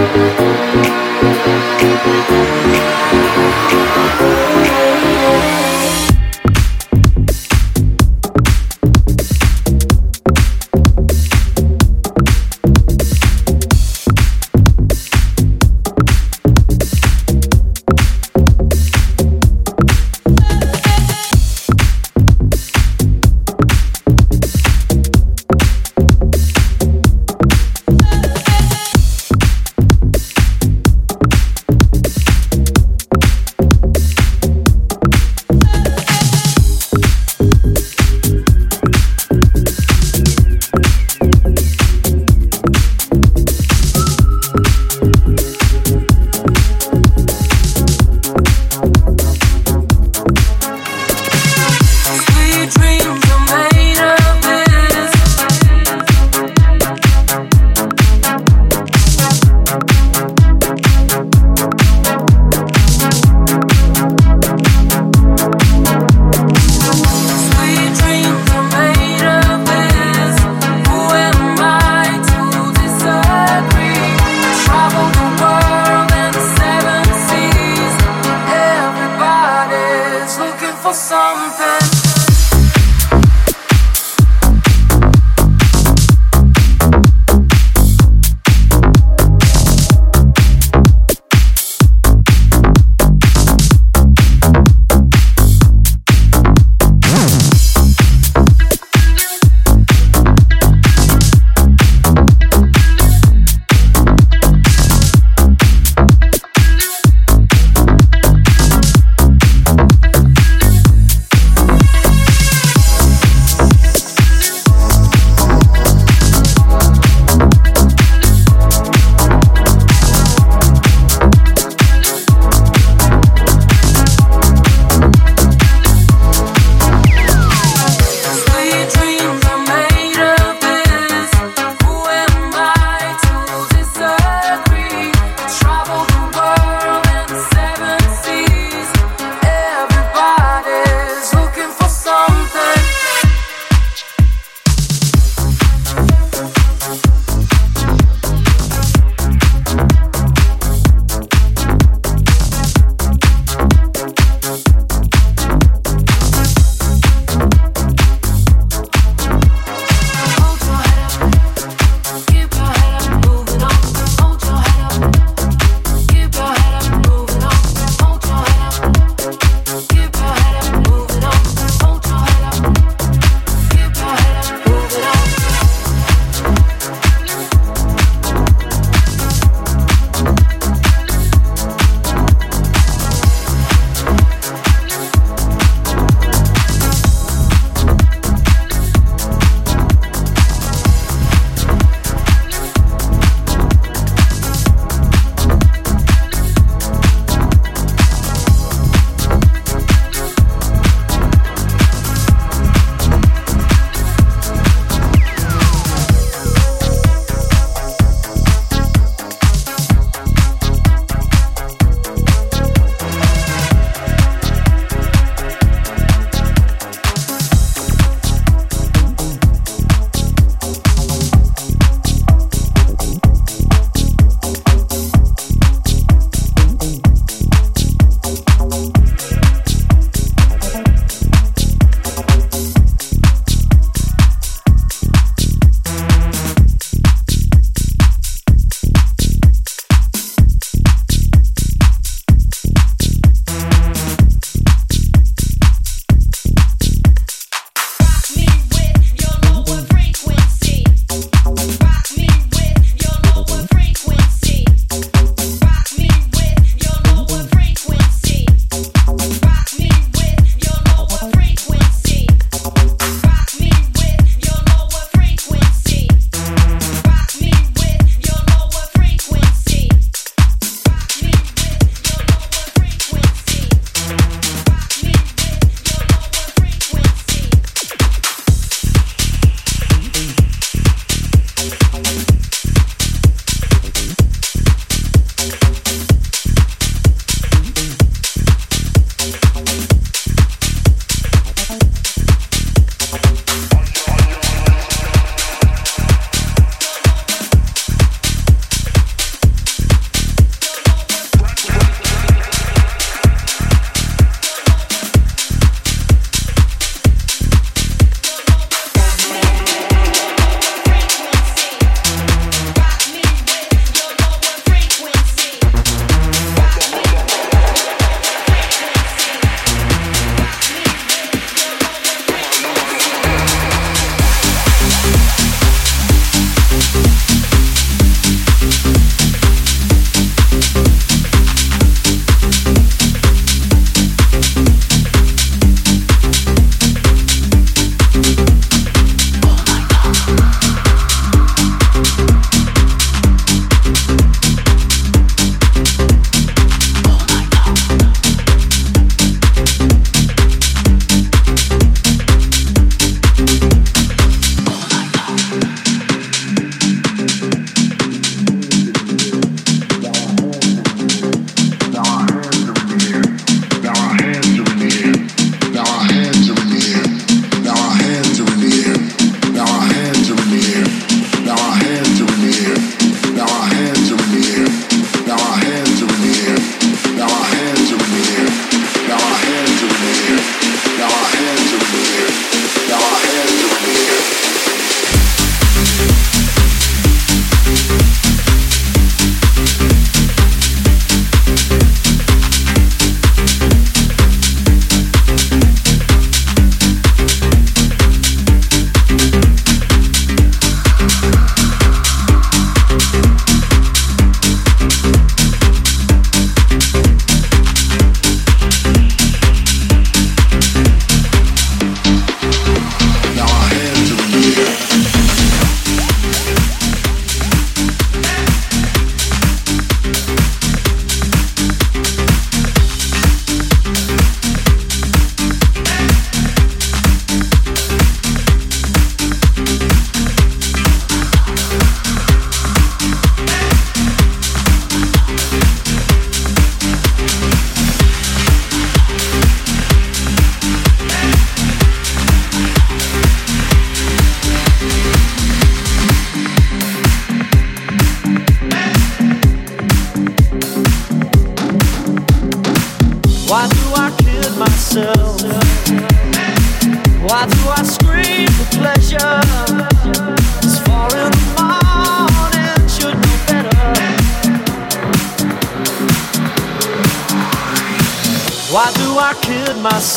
Thank you.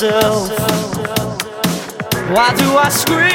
Myself? Why do I scream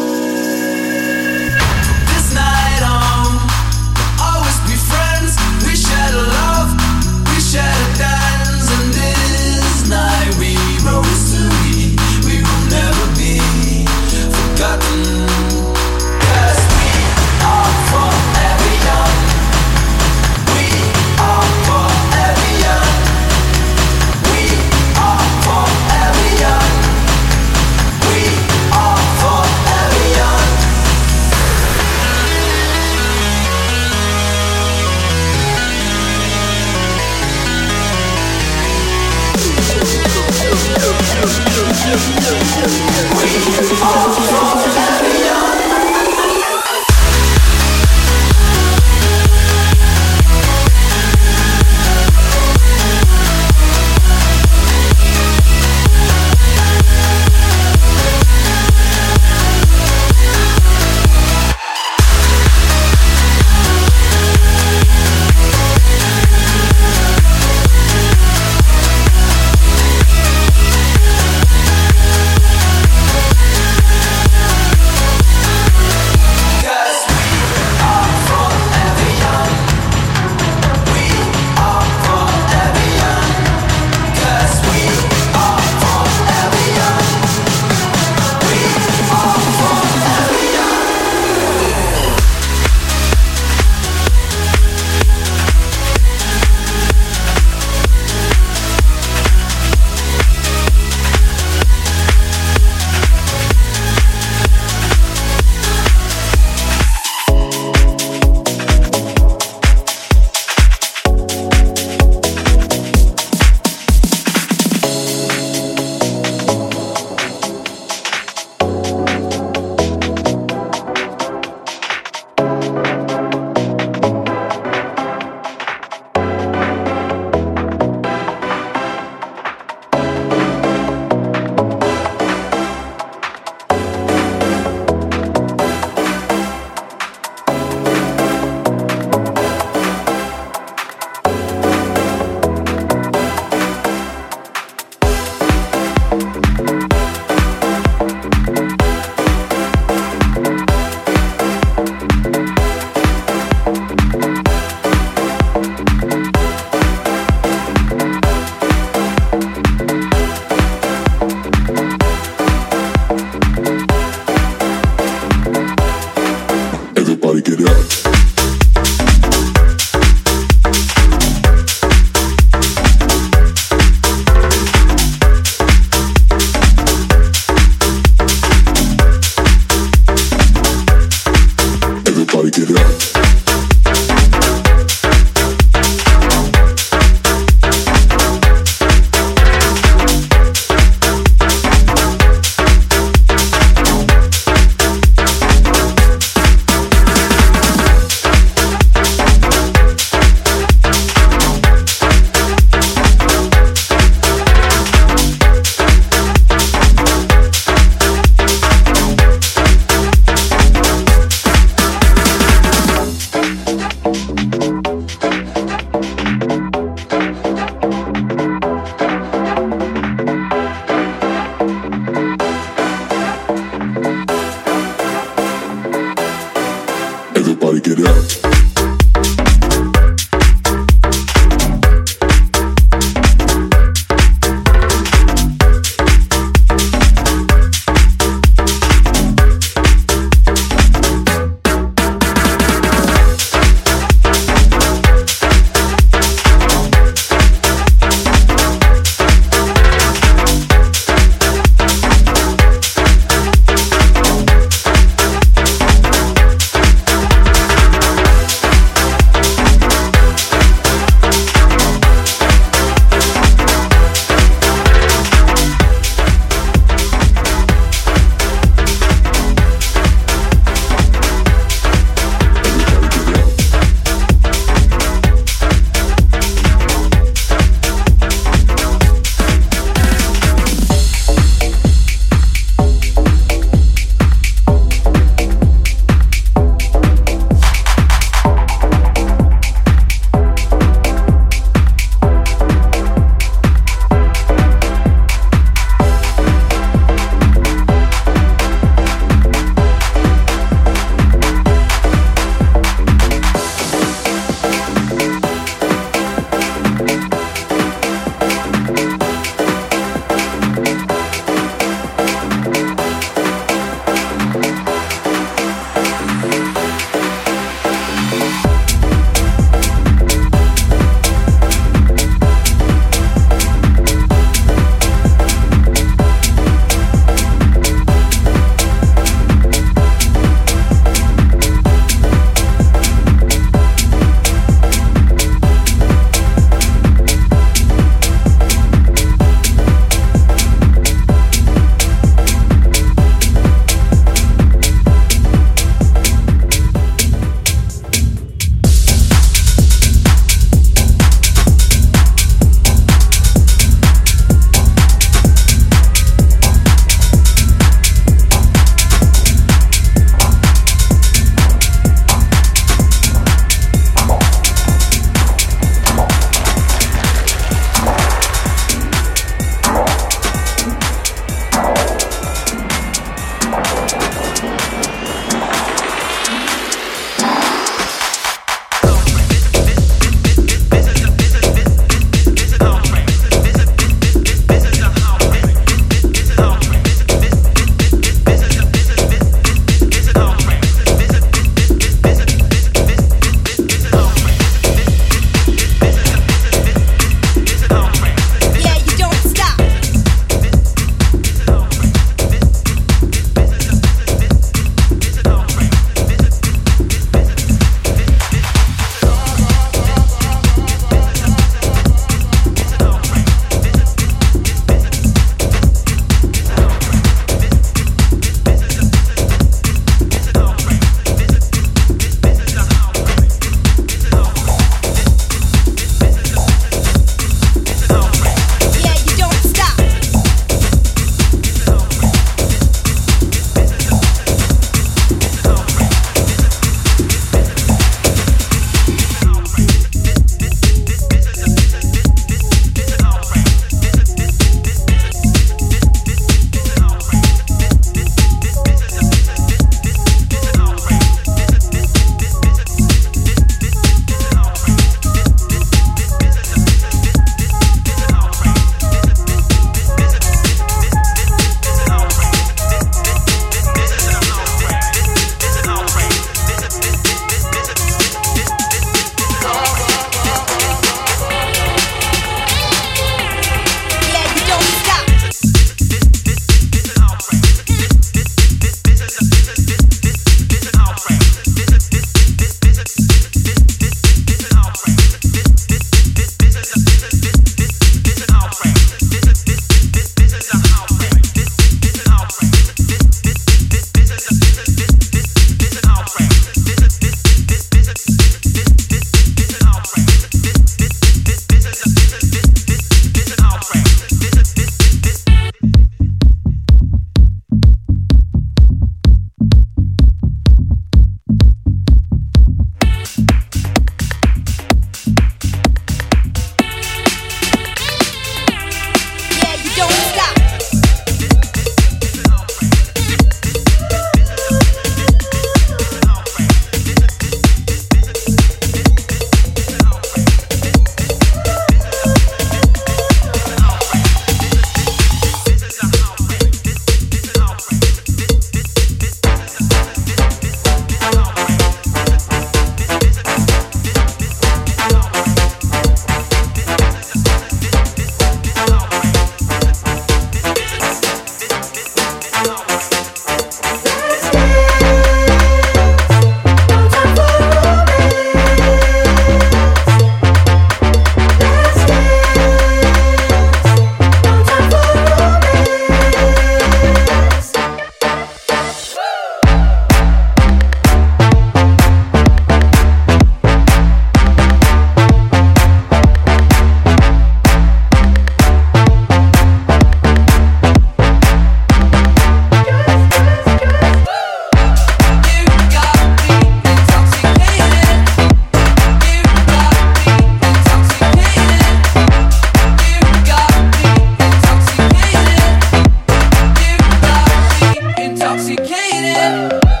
intoxicated.